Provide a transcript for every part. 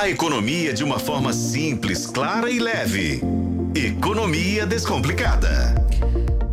A economia de uma forma simples, clara e leve. Economia Descomplicada.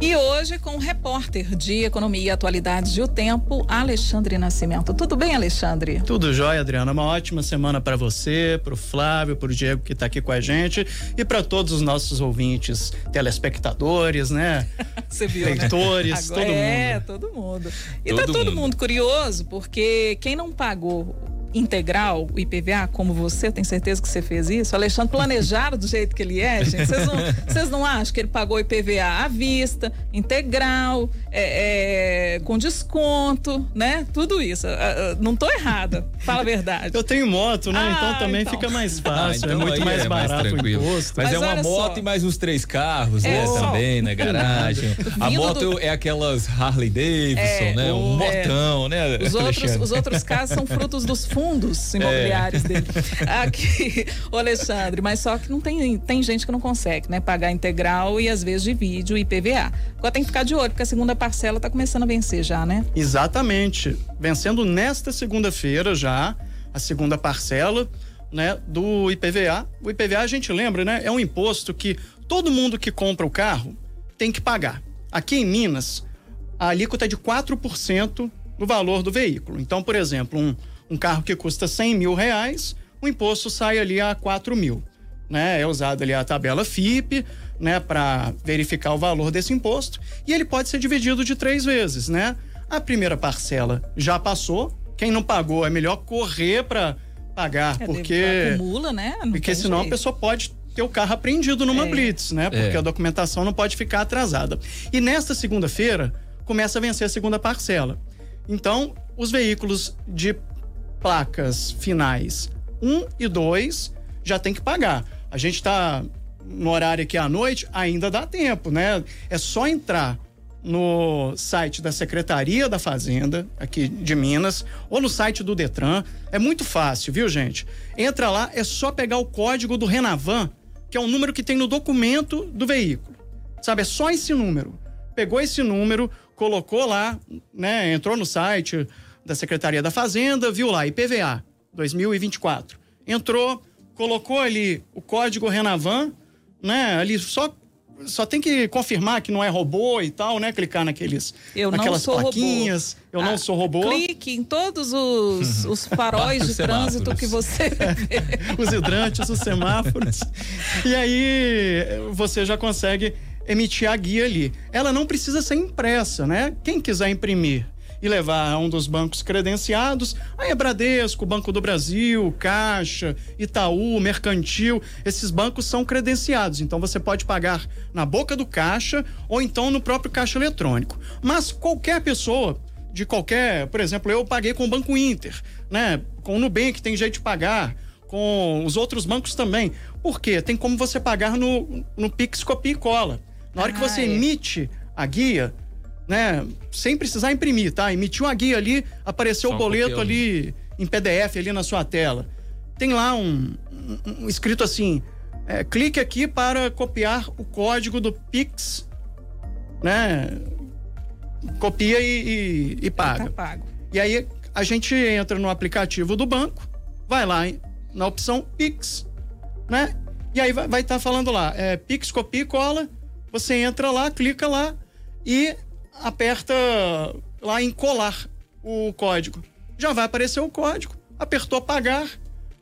E hoje com o repórter de Economia e Atualidades de O Tempo, Alexandre Nascimento. Tudo bem, Alexandre? Tudo jóia, Adriana. Uma ótima semana para você, para o Flávio, para o Diego que está aqui com a gente e para todos os nossos ouvintes, telespectadores, né? Você viu, Leitores, né? todo mundo. É, todo mundo. E Todo tá todo mundo. mundo curioso, porque quem não pagou integral o IPVA, como você, eu tenho certeza que você fez isso. O Alexandre planejado do jeito que ele é, gente. Vocês não, vocês não acham que ele pagou o IPVA à vista, integral, é, é, com desconto, né? Tudo isso. Ah, ah, Não tô errada. Fala a verdade. Eu tenho moto, né? Ah, então também então. fica mais Ah, fácil. então é muito aí mais é mais barato o tranquilo. imposto. Mas, Mas é uma moto só. e mais uns três carros, É, né? só. Também na garagem. A moto do- é aquelas Harley Davidson, É, né? Um o- é. motão, né? Os outros, os outros casos são frutos dos É. fundos imobiliários dele. Aqui, ô Alexandre, mas só que não tem, tem gente que não consegue, né? Pagar integral e às vezes divide o IPVA. Agora tem que ficar de olho, porque a segunda parcela tá começando a vencer já, né? Exatamente. Vencendo nesta segunda-feira já a segunda parcela, né, do IPVA. O IPVA a gente lembra, né, é um imposto que todo mundo que compra o carro tem que pagar. Aqui em Minas, a alíquota é de 4% do valor do veículo. Então, por exemplo, um, um carro que custa 100 mil reais, o imposto sai ali a 4 mil. Né? É usada ali a tabela FIP, né, para verificar o valor desse imposto, e ele pode ser dividido de três vezes, né? A primeira parcela já passou, quem não pagou é melhor correr para pagar, É, porque acumula, né? Não porque senão jeito. a pessoa pode ter o carro apreendido numa É. blitz, né? Porque É. a documentação não pode ficar atrasada. E nesta segunda-feira começa a vencer a segunda parcela. Então, os veículos de placas finais 1 e 2 já tem que pagar. A gente está no horário aqui à noite, ainda dá tempo, né? É só entrar no site da Secretaria da Fazenda, aqui de Minas, ou no site do Detran. É muito fácil, viu, gente? Entra lá, é só pegar o código do Renavan, que é o número que tem no documento do veículo. Sabe, é só esse número. Pegou esse número, colocou lá, né? Entrou no site da Secretaria da Fazenda, viu lá, IPVA 2024. Entrou, colocou ali o código Renavan, né? Ali só só tem que confirmar que não é robô e tal, né? Clicar naqueles Eu não naquelas sou plaquinhas. robô. Eu Ah, não sou robô. Clique em todos os, os faróis de trânsito que você vê. os hidrantes, os semáforos. E aí você já consegue emitir a guia ali. Ela não precisa ser impressa, né? Quem quiser imprimir e levar a um dos bancos credenciados, aí é Bradesco, Banco do Brasil, Caixa, Itaú, Mercantil, esses bancos são credenciados, então você pode pagar na boca do caixa ou então no próprio caixa eletrônico. Mas qualquer pessoa de qualquer, por exemplo, eu paguei com o Banco Inter, né? Com o Nubank tem jeito de pagar, com os outros bancos também. Por quê? Tem como você pagar no, no Pix Copia e Cola. Na hora que Ah, você é. emite a guia, né? Sem precisar imprimir, tá? Emitiu a guia ali, apareceu Só o boleto ali em PDF ali na sua tela. Tem lá um, um- um escrito assim: é, clique aqui para copiar o código do Pix, né? Copia e, e- e paga. Tá pago. E aí a gente entra no aplicativo do banco, vai lá na opção Pix, né? E aí vai estar falando lá, é, Pix, copia e cola. Você entra lá, clica lá e aperta lá em colar o código. Já vai aparecer o código, apertou pagar,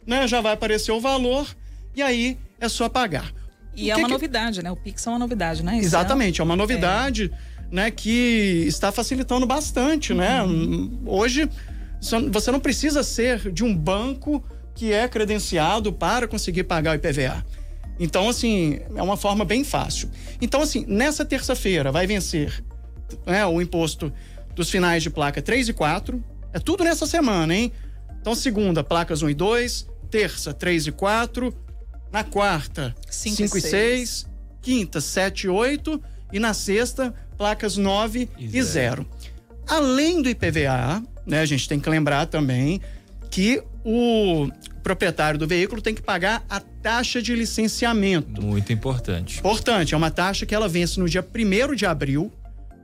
né? Já vai aparecer o valor e aí é só pagar. E O é uma que- novidade, né? O Pix é uma novidade, né? Esse Exatamente, é uma novidade, né, que está facilitando bastante, né? Hoje só- você não precisa ser de um banco que é credenciado para conseguir pagar o IPVA. Então, assim, é uma forma bem fácil. Então, assim, nessa terça-feira vai vencer né, o imposto dos finais de placa 3 e 4. É tudo nessa semana, hein? Então, segunda, placas 1 e 2. Terça, 3 e 4. Na quarta, Cinco 5 e e 6. Quinta, 7 e 8. E na sexta, placas 9 E e 0. Além do IPVA, né, a gente tem que lembrar também que o proprietário do veículo tem que pagar a taxa de licenciamento. Muito importante. Importante, é uma taxa que ela vence no dia 1 de abril,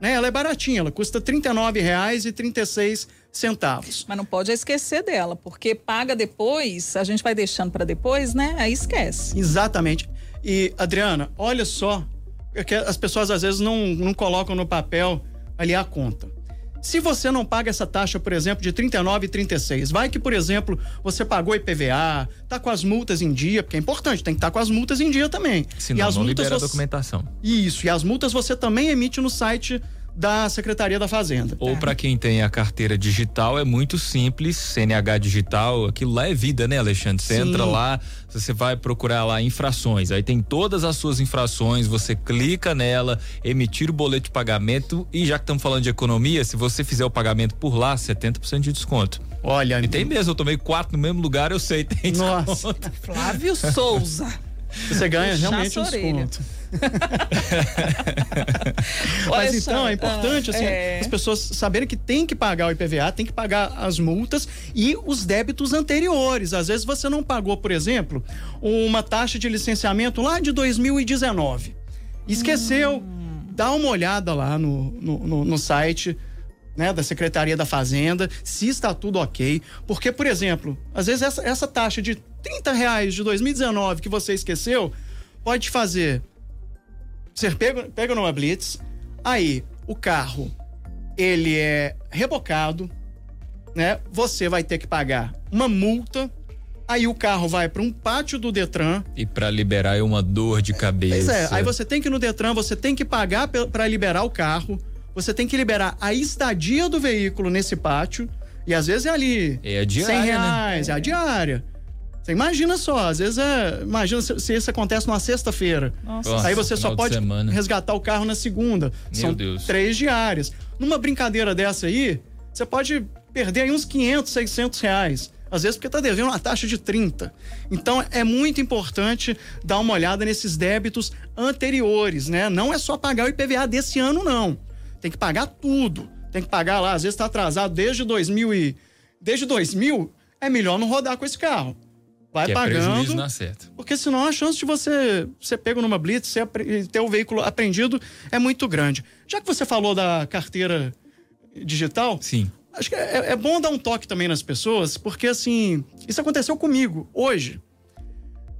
né? Ela é baratinha, ela custa R$ 39,36 centavos. Mas não pode esquecer dela, porque paga depois, a gente vai deixando para depois, né? Aí esquece. Exatamente. E, Adriana, olha só, é as pessoas às vezes não, não colocam no papel ali a conta. Se você não paga essa taxa, por exemplo, de 39 e 36, vai que, por exemplo, você pagou IPVA, tá com as multas em dia, porque é importante, tem que estar tá com as multas em dia também. Senão e as não multas libera você... a documentação. Isso, e as multas você também emite no site da Secretaria da Fazenda. Ou para quem tem a carteira digital é muito simples, CNH digital, aquilo lá é vida, né, Alexandre? Você Sim. entra lá, você vai procurar lá infrações, aí tem todas as suas infrações, você clica nela, emitir o boleto de pagamento e já que estamos falando de economia, se você fizer o pagamento por lá, 70% de desconto. Olha, E tem mesmo, eu tomei quatro no mesmo lugar, eu sei, tem Nossa. desconto. Flávio Souza. você ganha Puxar realmente um desconto. Mas então é importante ah, assim, é. as pessoas saberem que tem que pagar o IPVA, tem que pagar as multas e os débitos anteriores. Às vezes você não pagou, por exemplo, uma taxa de licenciamento lá de 2019. Esqueceu. Hum. Dá uma olhada lá no, no, no- no site. Né, da Secretaria da Fazenda, se está tudo ok. Porque, por exemplo, às vezes essa, essa taxa de 30 reais de 2019 que você esqueceu pode fazer você pega, pega numa blitz, aí o carro ele é rebocado, né? Você vai ter que pagar uma multa. Aí o carro vai para um pátio do Detran. E para liberar é uma dor de cabeça. Pois é, aí você tem que ir no Detran, você tem que pagar para liberar o carro. Você tem que liberar a estadia do veículo nesse pátio. E às vezes é ali É a diária, 100 né? reais, é a diária. Você imagina só, às vezes é. Imagina se, se isso acontece numa sexta-feira. Nossa, Aí você só pode resgatar o carro na segunda. Meu São Deus. três diárias. Numa brincadeira dessa aí, você pode perder aí uns 500, 600 reais. Às vezes porque tá devendo uma taxa de 30. Então é muito importante dar uma olhada nesses débitos anteriores, né? Não é só pagar o IPVA desse ano, não. Tem que pagar tudo. Tem que pagar lá, às vezes tá atrasado desde 2000 e... Desde 2000, é melhor não rodar com esse carro. Vai que é pagando. prejuízo na certa. Porque senão a chance de você ser pego numa blitz e ter o veículo apreendido é muito grande. Já que você falou da carteira digital, Sim. acho que é, é bom dar um toque também nas pessoas, porque assim, isso aconteceu comigo hoje.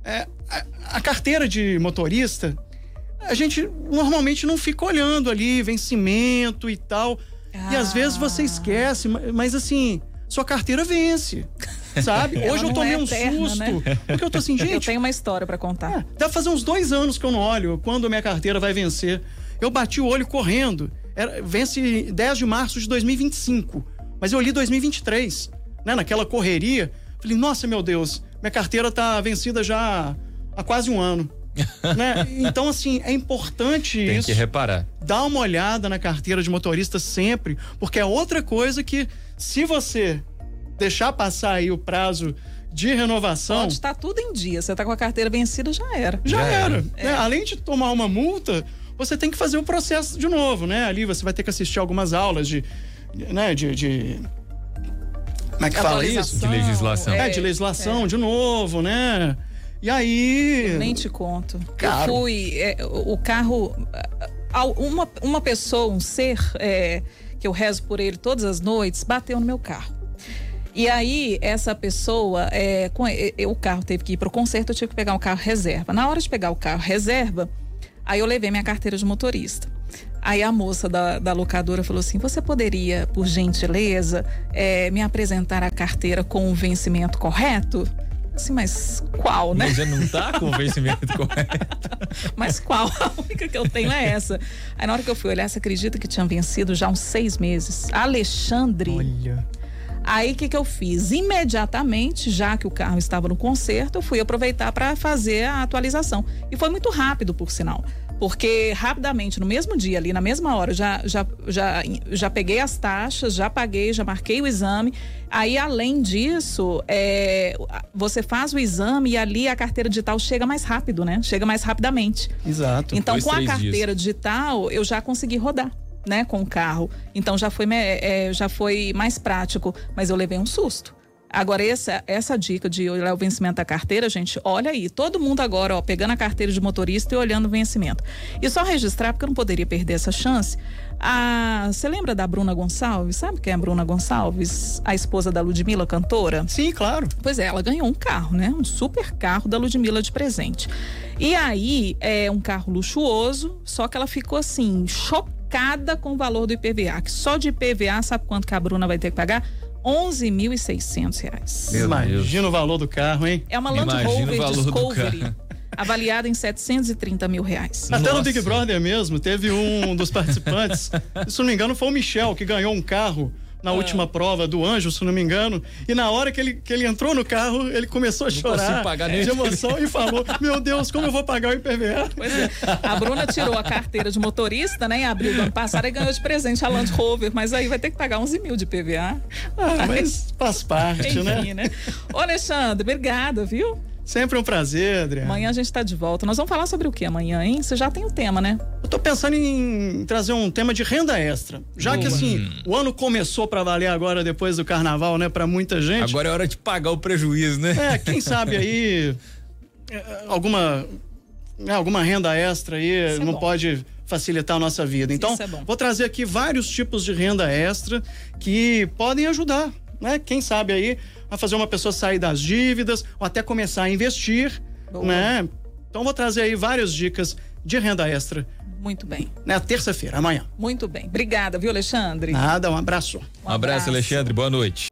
É, a, a carteira de motorista, a gente normalmente não fica olhando ali vencimento e tal. E às Ah. vezes você esquece, ma- mas assim, sua carteira vence. Sabe? Ela Hoje eu tomei é um eterna, susto. né? Porque eu tô assim, Eu gente, tenho uma história para contar. é, deve fazer uns dois anos que eu não olho quando minha carteira vai vencer. Eu bati o olho correndo. Era, vence 10 de março de 2025. Mas eu li 2023, né? Naquela correria. Falei, nossa, meu Deus, minha carteira tá vencida já há quase um ano. né? Então, assim, é importante Tem isso. que reparar. Dá uma olhada na carteira de motorista sempre, porque é outra coisa que, se você deixar passar aí o prazo de renovação. Pode estar tudo em dia. Você tá com a carteira vencida, já era. Já, Já era. era. né? Além de tomar uma multa, você tem que fazer o processo de novo, né? Ali você vai ter que assistir algumas aulas de. Né, de, de- Como é que fala isso? De legislação. É, de legislação de novo, né? E aí. Nem te conto. Caro. Eu fui. é, o carro. Uma, uma pessoa, um ser, é, que eu rezo por ele todas as noites, bateu no meu carro. E aí, essa pessoa, é, com, é, é, o carro teve que ir para o conserto, eu tive que pegar um carro reserva. Na hora de pegar o carro reserva, aí eu levei minha carteira de motorista. Aí a moça da, da locadora falou assim: Você poderia, por gentileza, é, me apresentar a carteira com o vencimento correto? Assim, mas qual, né? Mas já não tá com o vencimento correto. Mas qual? A única que eu tenho é essa. Aí na hora que eu fui olhar, você acredita que tinha vencido já uns seis meses? Alexandre. Olha. Aí o que, que eu fiz? Imediatamente, já que o carro estava no conserto, eu fui aproveitar para fazer a atualização. E foi muito rápido, por sinal. Porque rapidamente, no mesmo dia, ali na mesma hora, já, já, já, já peguei as taxas, já paguei, já marquei o exame. Aí, além disso, é, você faz o exame e ali a carteira digital chega mais rápido, né? Chega mais rapidamente. Exato. Então, Dois, com a carteira digital, eu já consegui rodar, né, com o carro. Então já foi, me- é, já foi mais prático, mas eu levei um susto. Agora, essa, essa dica de olhar o vencimento da carteira, gente, olha aí. Todo mundo agora, ó, pegando a carteira de motorista e olhando o vencimento. E só registrar, porque eu não poderia perder essa chance. Você lembra da Bruna Gonçalves? Sabe quem é a Bruna Gonçalves? A esposa da Ludmilla, cantora? Sim, claro. Pois é, ela ganhou um carro, né? Um super carro da Ludmilla de presente. E aí, é um carro luxuoso, só que ela ficou assim, chocada com o valor do IPVA. Que só de IPVA, sabe quanto que a Bruna vai ter que pagar? 11.600 reais. Meu Imagina o valor do carro, hein? É uma Land Rover Discovery. Avaliada em 730 mil reais. Até no. Big Brother mesmo, teve um dos participantes, se não me engano, foi o Michel, que ganhou um carro na Ah. última prova do Anjo, se não me engano. E na hora que ele, que ele entrou no carro, ele começou a Não chorar pagar de emoção e falou: Meu Deus, como eu vou pagar o IPVA? Pois é. A Bruna tirou a carteira de motorista, né, em abril do ano passado e ganhou de presente a Land Rover, mas aí vai ter que pagar 11 mil de PVA. Ah, mas faz parte, né? Enfim, né? Ô, Alexandre, obrigada, viu? Sempre um prazer, Adriano. Amanhã a gente tá de volta. Nós vamos falar sobre o que amanhã, hein? Você já tem o tema, né? Eu tô pensando em trazer um tema de renda extra. Já que Boa. assim, o ano começou pra valer agora depois do carnaval, né, Pra muita gente. Agora é hora de pagar o prejuízo, né? É, quem sabe aí é, alguma né, alguma renda extra aí Isso é não bom. pode facilitar a nossa vida. Então, Isso é bom. vou trazer aqui vários tipos de renda extra que podem ajudar, né? Quem sabe aí a fazer uma pessoa sair das dívidas ou até começar a investir, Boa. né? Então vou trazer aí várias dicas de renda extra Muito bem. na terça-feira, amanhã. Muito bem. Obrigada, viu, Alexandre? Nada, um abraço. Um abraço, Alexandre. Boa noite.